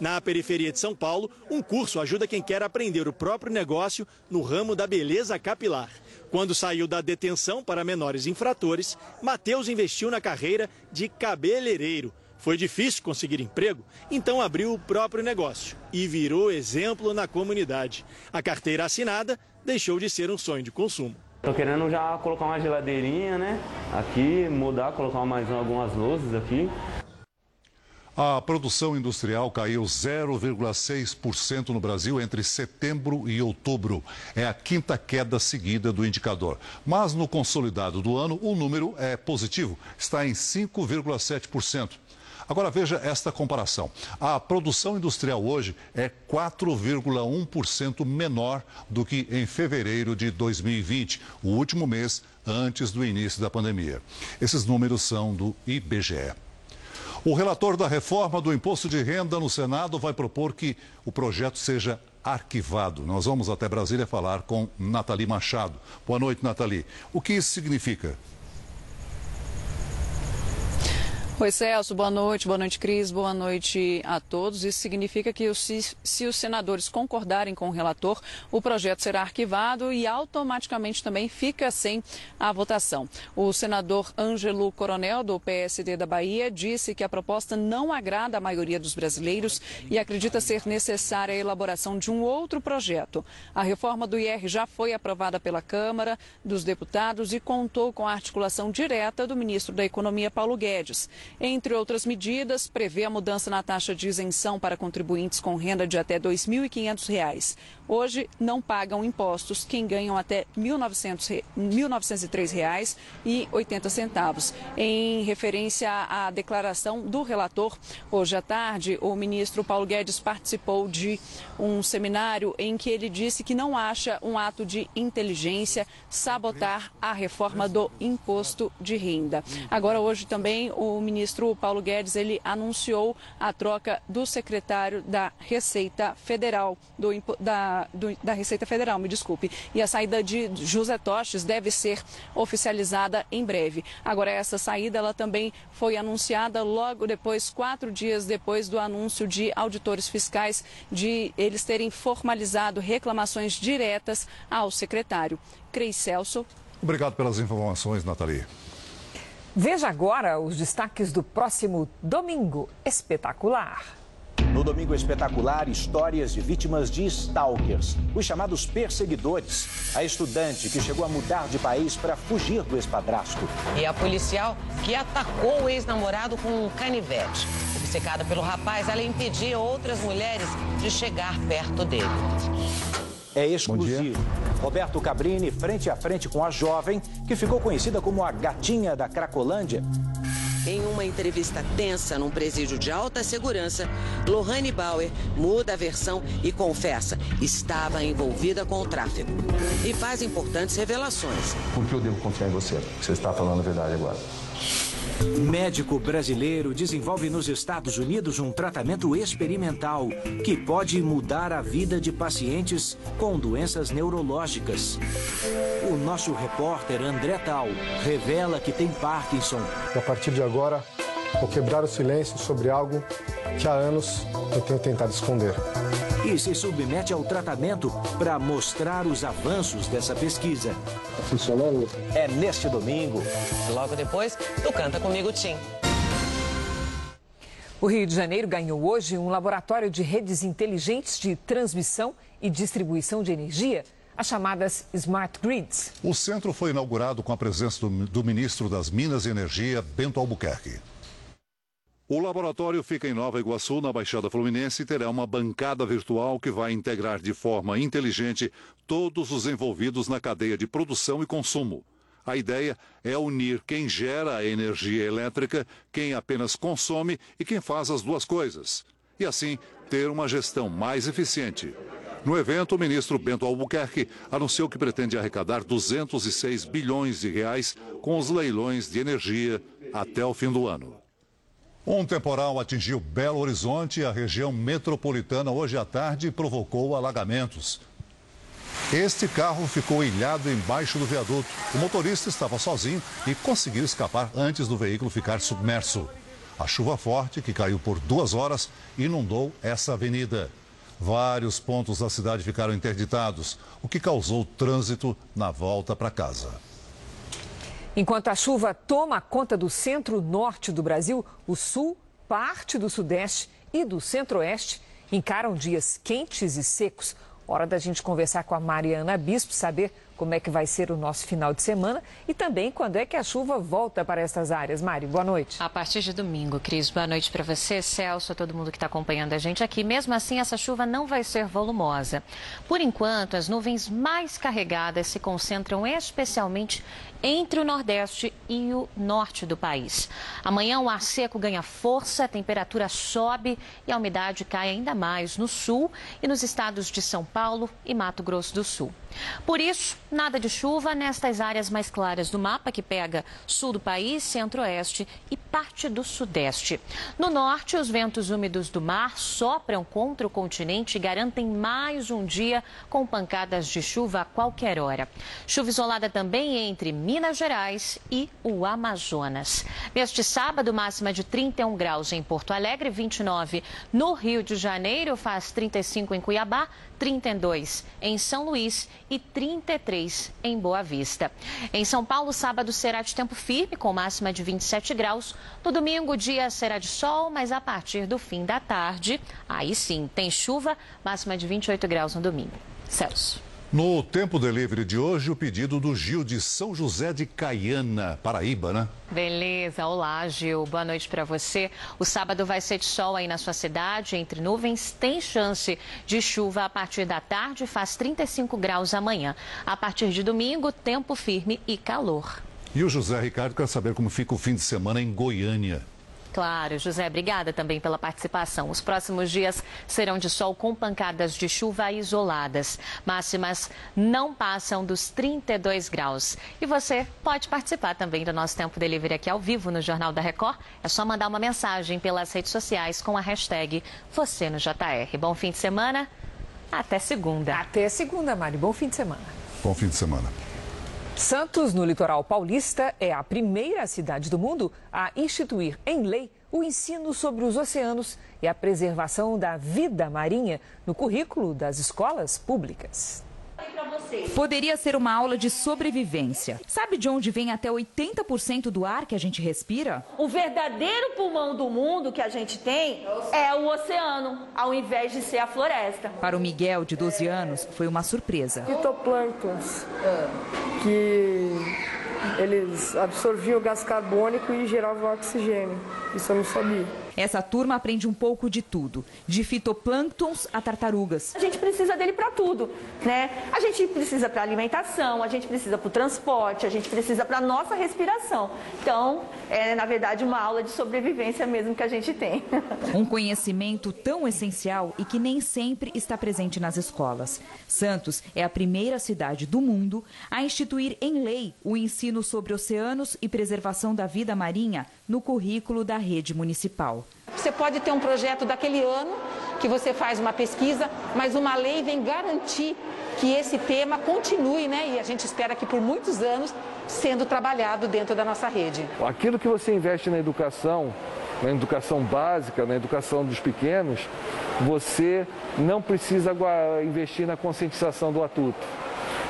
Na periferia de São Paulo, um curso ajuda quem quer aprender o próprio negócio no ramo da beleza capilar. Quando saiu da detenção para menores infratores, Matheus investiu na carreira de cabeleireiro. Foi difícil conseguir emprego, então abriu o próprio negócio e virou exemplo na comunidade. A carteira assinada deixou de ser um sonho de consumo. Tô querendo já colocar uma geladeirinha, né? Aqui, mudar, colocar mais algumas luzes aqui. A produção industrial caiu 0,6% no Brasil entre setembro e outubro. É a quinta queda seguida do indicador. Mas no consolidado do ano, o número é positivo, está em 5,7%. Agora veja esta comparação. A produção industrial hoje é 4,1% menor do que em fevereiro de 2020, o último mês antes do início da pandemia. Esses números são do IBGE. O relator da reforma do imposto de renda no Senado vai propor que o projeto seja arquivado. Nós vamos até Brasília falar com Nathalie Machado. Boa noite, Nathalie. O que isso significa? Oi, Celso, boa noite, boa noite, Cris, boa noite a todos. Isso significa que se, os senadores concordarem com o relator, o projeto será arquivado e automaticamente também fica sem a votação. O senador Ângelo Coronel, do PSD da Bahia, disse que a proposta não agrada a maioria dos brasileiros e acredita ser necessária a elaboração de um outro projeto. A reforma do IR já foi aprovada pela Câmara dos Deputados e contou com a articulação direta do ministro da Economia, Paulo Guedes. Entre outras medidas, prevê a mudança na taxa de isenção para contribuintes com renda de até R$ 2.500. Hoje, não pagam impostos quem ganham até R$ 1.903,80. Em referência à declaração do relator, hoje à tarde, o ministro Paulo Guedes participou de um seminário em que ele disse que não acha um ato de inteligência sabotar a reforma do imposto de renda. Agora, hoje também, o ministro Paulo Guedes ele anunciou a troca do secretário da Receita Federal, do, da do, da Receita Federal, me desculpe. E a saída de José Toches deve ser oficializada em breve. Agora, essa saída ela também foi anunciada logo depois, quatro dias depois do anúncio de auditores fiscais de eles terem formalizado reclamações diretas ao secretário. Cris Celso. Obrigado pelas informações, Nathalie. Veja agora os destaques do próximo domingo espetacular. No Domingo Espetacular, histórias de vítimas de stalkers, os chamados perseguidores. A estudante que chegou a mudar de país para fugir do espadrasto. E a policial que atacou o ex-namorado com um canivete. Obcecada pelo rapaz, ela impedia outras mulheres de chegar perto dele. É exclusivo. Roberto Cabrini frente a frente com a jovem que ficou conhecida como a gatinha da Cracolândia. Em uma entrevista tensa num presídio de alta segurança, Lohane Bauer muda a versão e confessa estava envolvida com o tráfico. E faz importantes revelações. Por que eu devo confiar em você? Você está falando a verdade agora. Médico brasileiro desenvolve nos Estados Unidos um tratamento experimental que pode mudar a vida de pacientes com doenças neurológicas. O nosso repórter André Tal revela que tem Parkinson. E a partir de agora, vou quebrar o silêncio sobre algo que há anos eu tenho tentado esconder. E se submete ao tratamento para mostrar os avanços dessa pesquisa. Tá funcionando? É neste domingo. Logo depois, tu canta comigo, Tim. O Rio de Janeiro ganhou hoje um laboratório de redes inteligentes de transmissão e distribuição de energia, as chamadas Smart Grids. O centro foi inaugurado com a presença do, do ministro das Minas e Energia, Bento Albuquerque. O laboratório fica em Nova Iguaçu, na Baixada Fluminense, e terá uma bancada virtual que vai integrar de forma inteligente todos os envolvidos na cadeia de produção e consumo. A ideia é unir quem gera a energia elétrica, quem apenas consome e quem faz as duas coisas. E assim ter uma gestão mais eficiente. No evento, o ministro Bento Albuquerque anunciou que pretende arrecadar 206 bilhões de reais com os leilões de energia até o fim do ano. Um temporal atingiu Belo Horizonte e a região metropolitana hoje à tarde provocou alagamentos. Este carro ficou ilhado embaixo do viaduto. O motorista estava sozinho e conseguiu escapar antes do veículo ficar submerso. A chuva forte, que caiu por duas horas, inundou essa avenida. Vários pontos da cidade ficaram interditados, o que causou trânsito na volta para casa. Enquanto a chuva toma conta do centro-norte do Brasil, o sul, parte do sudeste e do centro-oeste encaram dias quentes e secos. Hora da gente conversar com a Mariana Bispo, saber como é que vai ser o nosso final de semana e também quando é que a chuva volta para estas áreas. Mari, boa noite. A partir de domingo, Cris. Boa noite para você, Celso, a todo mundo que está acompanhando a gente aqui. Mesmo assim, essa chuva não vai ser volumosa. Por enquanto, as nuvens mais carregadas se concentram especialmente entre o Nordeste e o Norte do país. Amanhã o ar seco ganha força, a temperatura sobe e a umidade cai ainda mais no sul e nos estados de São Paulo e Mato Grosso do Sul. Por isso, nada de chuva nestas áreas mais claras do mapa, que pega sul do país, centro-oeste e parte do sudeste. No norte, os ventos úmidos do mar sopram contra o continente e garantem mais um dia com pancadas de chuva a qualquer hora. Chuva isolada também entre Minas Gerais e o Amazonas. Neste sábado, máxima de 31 graus em Porto Alegre, 29 no Rio de Janeiro, faz 35 em Cuiabá, 32 em São Luís e 33 em Boa Vista. Em São Paulo, sábado será de tempo firme, com máxima de 27 graus. No domingo, o dia será de sol, mas a partir do fim da tarde, aí sim, tem chuva, máxima de 28 graus no domingo. Celso. No Tempo Delivery de hoje, o pedido do Gil de São José de Caiana, Paraíba, né? Beleza, olá Gil, boa noite para você. O sábado vai ser de sol aí na sua cidade, entre nuvens, tem chance de chuva a partir da tarde, faz 35 graus amanhã. A partir de domingo, tempo firme e calor. E o José Ricardo quer saber como fica o fim de semana em Goiânia. Claro, José, obrigada também pela participação. Os próximos dias serão de sol com pancadas de chuva isoladas. Máximas não passam dos 32 graus. E você pode participar também do nosso Tempo Delivery aqui ao vivo no Jornal da Record. É só mandar uma mensagem pelas redes sociais com a hashtag você no JR. Bom fim de semana. Até segunda. Até segunda, Mari. Bom fim de semana. Bom fim de semana. Santos, no litoral paulista, é a primeira cidade do mundo a instituir em lei o ensino sobre os oceanos e a preservação da vida marinha no currículo das escolas públicas. Poderia ser uma aula de sobrevivência. Sabe de onde vem até 80% do ar que a gente respira? O verdadeiro pulmão do mundo que a gente tem é o oceano, ao invés de ser a floresta. Para o Miguel, de 12 anos, foi uma surpresa. Fitoplânctons que eles absorviam o gás carbônico e geravam oxigênio. Isso eu não sabia. Essa turma aprende um pouco de tudo, de fitoplânctons a tartarugas. A gente precisa dele para tudo, né? A gente precisa para alimentação, a gente precisa para o transporte, a gente precisa para nossa respiração. Então, é na verdade uma aula de sobrevivência mesmo que a gente tem. Um conhecimento tão essencial e que nem sempre está presente nas escolas. Santos é a primeira cidade do mundo a instituir em lei o ensino sobre oceanos e preservação da vida marinha no currículo da rede municipal. Você pode ter um projeto daquele ano que você faz uma pesquisa, mas uma lei vem garantir que esse tema continue, né? E a gente espera que por muitos anos sendo trabalhado dentro da nossa rede. Aquilo que você investe na educação, na educação básica, na educação dos pequenos, você não precisa investir na conscientização do adulto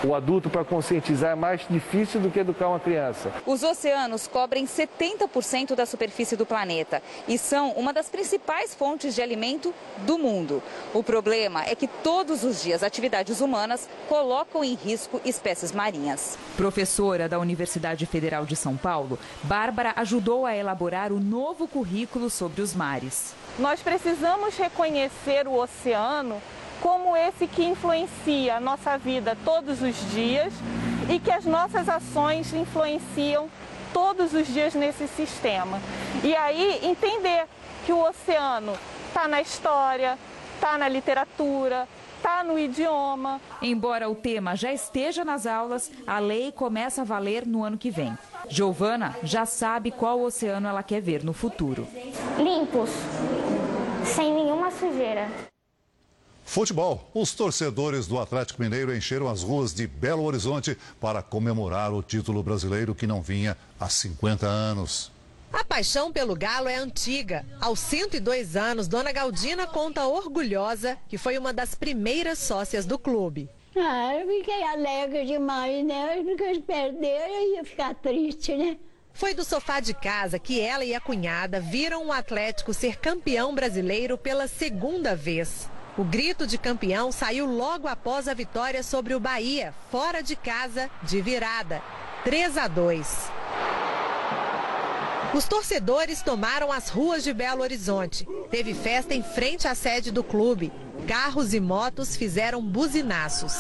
o adulto para conscientizar é mais difícil do que educar uma criança. Os oceanos cobrem 70% da superfície do planeta e são uma das principais fontes de alimento do mundo. O problema é que todos os dias atividades humanas colocam em risco espécies marinhas. Professora da Universidade Federal de São Paulo, Bárbara ajudou a elaborar o novo currículo sobre os mares. Nós precisamos reconhecer o oceano como esse que influencia a nossa vida todos os dias e que as nossas ações influenciam todos os dias nesse sistema. E aí entender que o oceano está na história, está na literatura, está no idioma. Embora o tema já esteja nas aulas, a lei começa a valer no ano que vem. Giovana já sabe qual oceano ela quer ver no futuro. Limpos, sem nenhuma sujeira. Futebol. Os torcedores do Atlético Mineiro encheram as ruas de Belo Horizonte para comemorar o título brasileiro que não vinha há 50 anos. A paixão pelo Galo é antiga. Aos 102 anos, Dona Galdina conta orgulhosa que foi uma das primeiras sócias do clube. Ah, eu fiquei alegre demais, né? Porque eles perderam, eu ia ficar triste, né? Foi do sofá de casa que ela e a cunhada viram o Atlético ser campeão brasileiro pela segunda vez. O grito de campeão saiu logo após a vitória sobre o Bahia, fora de casa, de virada, 3 a 2. Os torcedores tomaram as ruas de Belo Horizonte. Teve festa em frente à sede do clube. Carros e motos fizeram buzinaços.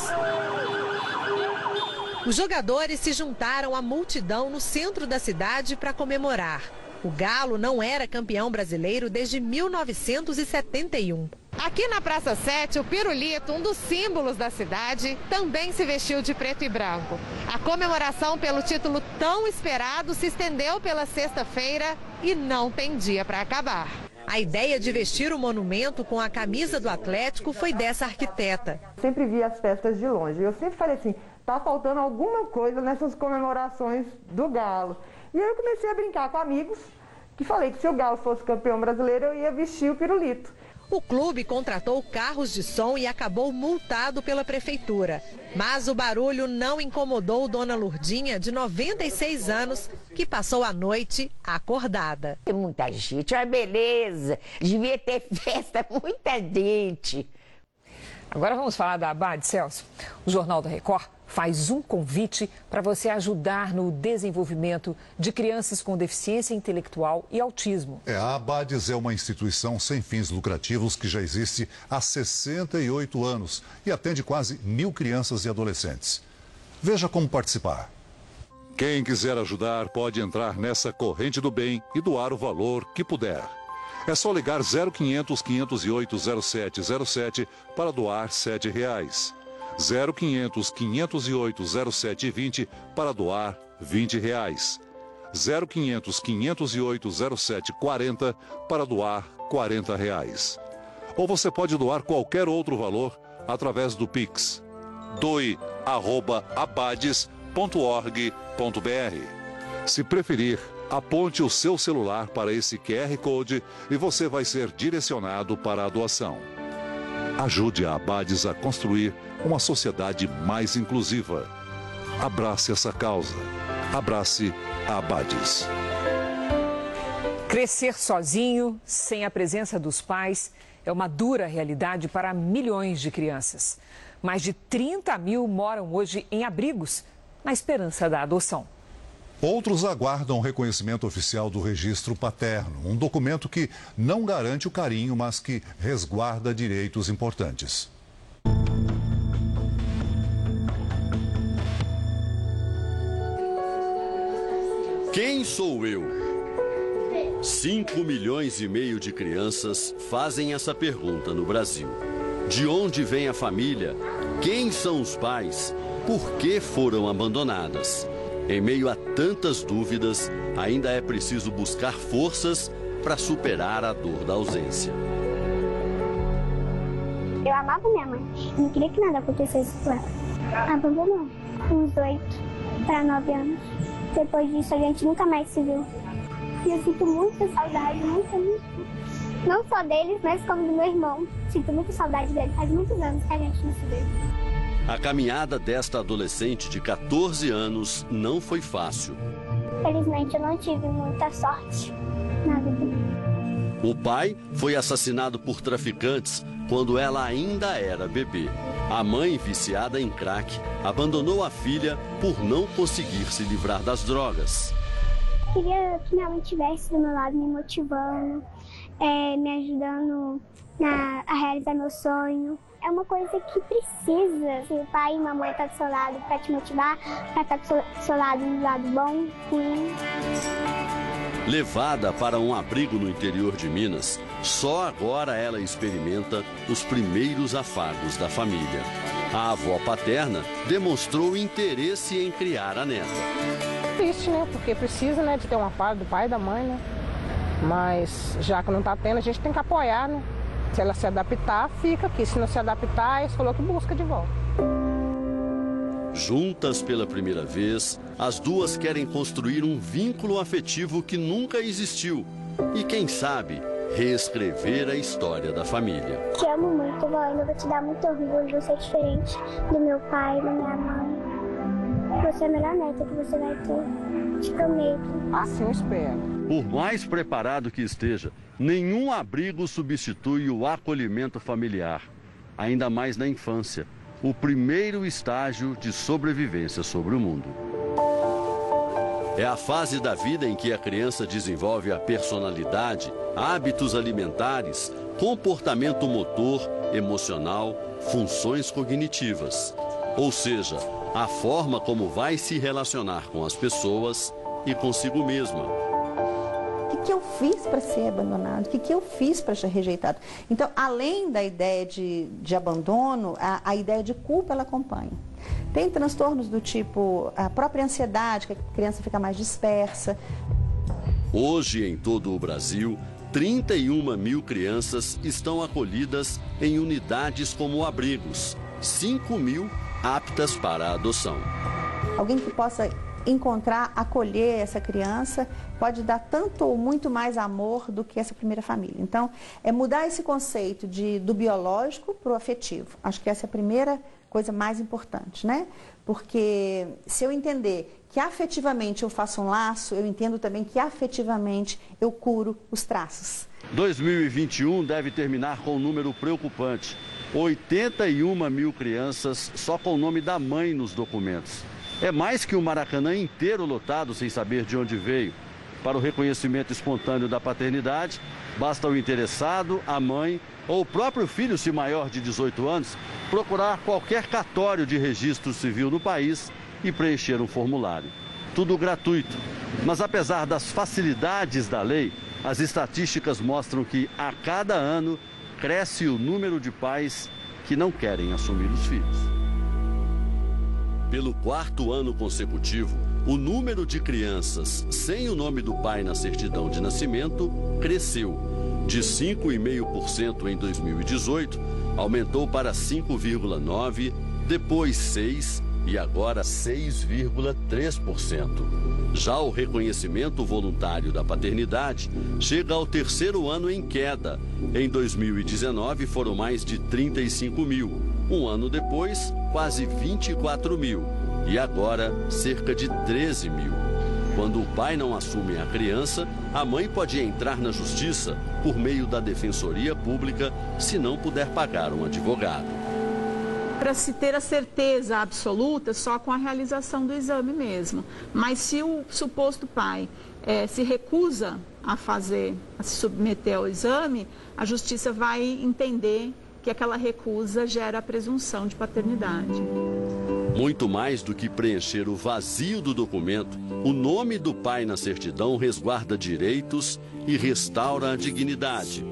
Os jogadores se juntaram à multidão no centro da cidade para comemorar. O Galo não era campeão brasileiro desde 1971. Aqui na Praça 7, o Pirulito, um dos símbolos da cidade, também se vestiu de preto e branco. A comemoração pelo título tão esperado se estendeu pela sexta-feira e não tem dia para acabar. A ideia de vestir o monumento com a camisa do Atlético foi dessa arquiteta. Sempre vi as festas de longe. Eu sempre falei assim, tá faltando alguma coisa nessas comemorações do Galo. E aí eu comecei a brincar com amigos, que falei que se o Galo fosse campeão brasileiro, eu ia vestir o pirulito. O clube contratou carros de som e acabou multado pela prefeitura. Mas o barulho não incomodou Dona Lurdinha, de 96 anos, que passou a noite acordada. Tem muita gente, olha beleza. Devia ter festa, muita gente. Agora vamos falar da Abad Celso. O Jornal da Record faz um convite para você ajudar no desenvolvimento de crianças com deficiência intelectual e autismo. É, a Abades é uma instituição sem fins lucrativos que já existe há 68 anos e atende quase mil crianças e adolescentes. Veja como participar. Quem quiser ajudar pode entrar nessa corrente do bem e doar o valor que puder. É só ligar 0500 508 0707 para doar 7 reais. 0500 508 0720 para doar 20 reais. 0500 508 0740 para doar 40 reais. Ou você pode doar qualquer outro valor através do Pix. doe@abades.org.br. Se preferir, aponte o seu celular para esse QR Code e você vai ser direcionado para a doação. Ajude a Abades a construir uma sociedade mais inclusiva. Abrace essa causa. Abrace a Abades. Crescer sozinho, sem a presença dos pais, é uma dura realidade para milhões de crianças. Mais de 30 mil moram hoje em abrigos, na esperança da adoção. Outros aguardam o reconhecimento oficial do registro paterno, um documento que não garante o carinho, mas que resguarda direitos importantes. Quem sou eu? 5 milhões e meio de crianças fazem essa pergunta no Brasil. De onde vem a família? Quem são os pais? Por que foram abandonadas? Em meio a tantas dúvidas, ainda é preciso buscar forças para superar a dor da ausência. Eu amava minha mãe. Não queria que nada acontecesse com ela. Abandonou. Uns oito para nove anos. Depois disso, a gente nunca mais se viu. E eu sinto muita saudade, muita. Não só deles, mas como do meu irmão. Sinto muita saudade dele. Faz muitos anos que a gente não se vê. A caminhada desta adolescente de 14 anos não foi fácil. Felizmente eu não tive muita sorte na vida. O pai foi assassinado por traficantes quando ela ainda era bebê. A mãe, viciada em crack, abandonou a filha por não conseguir se livrar das drogas. Queria que minha mãe estivesse do meu lado, me motivando, é, me ajudando na, a realizar meu sonho é uma coisa que precisa. Se o pai e a mamãe estão tá do seu lado para te motivar, para estar tá do seu lado no lado bom, ruim. Levada para um abrigo no interior de Minas, só agora ela experimenta os primeiros afagos da família. A avó paterna demonstrou interesse em criar a neta. Triste, né? Porque precisa né, de ter um afago do pai e da mãe, né? Mas já que não está tendo, a gente tem que apoiar, né? Se ela se adaptar, fica aqui. Se não se adaptar, ele falou que busca de volta. Juntas pela primeira vez, as duas querem construir um vínculo afetivo que nunca existiu. E quem sabe, reescrever a história da família. Te amo muito, vó. Ainda vou te dar muito orgulho. Você é diferente do meu pai, da minha mãe. Você é a melhor neta que você vai ter. Te prometo. Assim espero. Por mais preparado que esteja, Nenhum abrigo substitui o acolhimento familiar, ainda mais na infância, o primeiro estágio de sobrevivência sobre o mundo. É a fase da vida em que a criança desenvolve a personalidade, hábitos alimentares, comportamento motor, emocional, funções cognitivas. Ou seja, a forma como vai se relacionar com as pessoas e consigo mesma que eu fiz para ser abandonado? O que, que eu fiz para ser rejeitado? Então, além da ideia de, de abandono, a, a ideia de culpa ela acompanha. Tem transtornos do tipo a própria ansiedade, que a criança fica mais dispersa. Hoje, em todo o Brasil, 31 mil crianças estão acolhidas em unidades como abrigos, 5 mil aptas para a adoção. Alguém que possa encontrar, acolher essa criança, pode dar tanto ou muito mais amor do que essa primeira família. Então, é mudar esse conceito de, do biológico para o afetivo. Acho que essa é a primeira coisa mais importante, né? Porque se eu entender que afetivamente eu faço um laço, eu entendo também que afetivamente eu curo os traços. 2021 deve terminar com um número preocupante. 81 mil crianças só com o nome da mãe nos documentos. É mais que o Maracanã inteiro lotado sem saber de onde veio. Para o reconhecimento espontâneo da paternidade, basta o interessado, a mãe ou o próprio filho, se maior de 18 anos, procurar qualquer cartório de registro civil no país e preencher um formulário. Tudo gratuito. Mas apesar das facilidades da lei, as estatísticas mostram que a cada ano cresce o número de pais que não querem assumir os filhos. Pelo quarto ano consecutivo, o número de crianças sem o nome do pai na certidão de nascimento cresceu. De 5,5% em 2018, aumentou para 5,9%, depois 6% e agora 6,3%. Já o reconhecimento voluntário da paternidade chega ao terceiro ano em queda. Em 2019 foram mais de 35 mil. Um ano depois, quase 24 mil e agora cerca de 13 mil. Quando o pai não assume a criança, a mãe pode entrar na justiça por meio da defensoria pública se não puder pagar um advogado. para se ter a certeza absoluta só com a realização do exame mesmo. Mas se o suposto pai é, se recusa a fazer, a se submeter ao exame, a justiça vai entender que aquela recusa gera a presunção de paternidade. Muito mais do que preencher o vazio do documento, o nome do pai na certidão resguarda direitos e restaura a dignidade.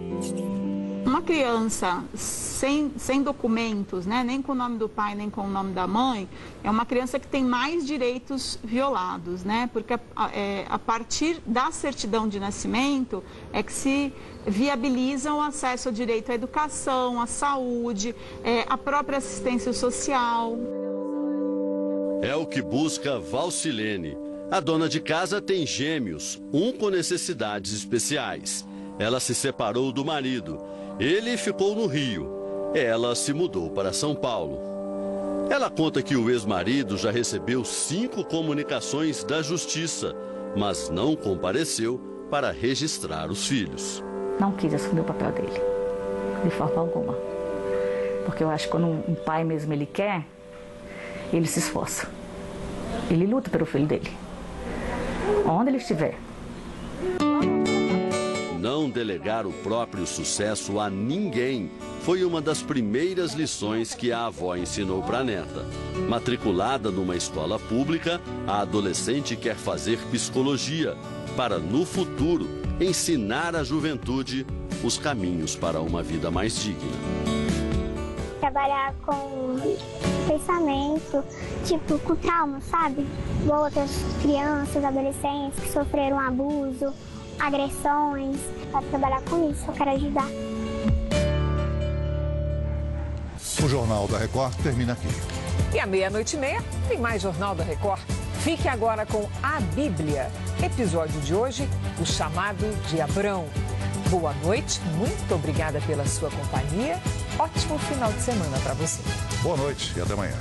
Uma criança sem, sem documentos, né, nem com o nome do pai, nem com o nome da mãe, é uma criança que tem mais direitos violados, né? Porque a, é, a partir da certidão de nascimento é que se viabiliza o acesso ao direito à educação, à saúde, é, à própria assistência social. É o que busca Valcilene. A dona de casa tem gêmeos, um com necessidades especiais. Ela se separou do marido. Ele ficou no Rio. Ela se mudou para São Paulo. Ela conta que o ex-marido já recebeu cinco comunicações da justiça, mas não compareceu para registrar os filhos. Não quis assumir o papel dele, de forma alguma. Porque eu acho que quando um pai mesmo ele quer, ele se esforça. Ele luta pelo filho dele. Onde ele estiver. Não delegar o próprio sucesso a ninguém foi uma das primeiras lições que a avó ensinou para a neta. Matriculada numa escola pública, a adolescente quer fazer psicologia para, no futuro, ensinar à juventude os caminhos para uma vida mais digna. Trabalhar com pensamento, tipo, com trauma, sabe? Outras crianças, adolescentes que sofreram abuso, agressões. Para trabalhar com isso, eu quero ajudar. O Jornal da Record termina aqui. E à meia-noite e meia tem mais Jornal da Record. Fique agora com a Bíblia. Episódio de hoje, o chamado de Abrão. Boa noite, muito obrigada pela sua companhia. Ótimo final de semana para você. Boa noite e até amanhã.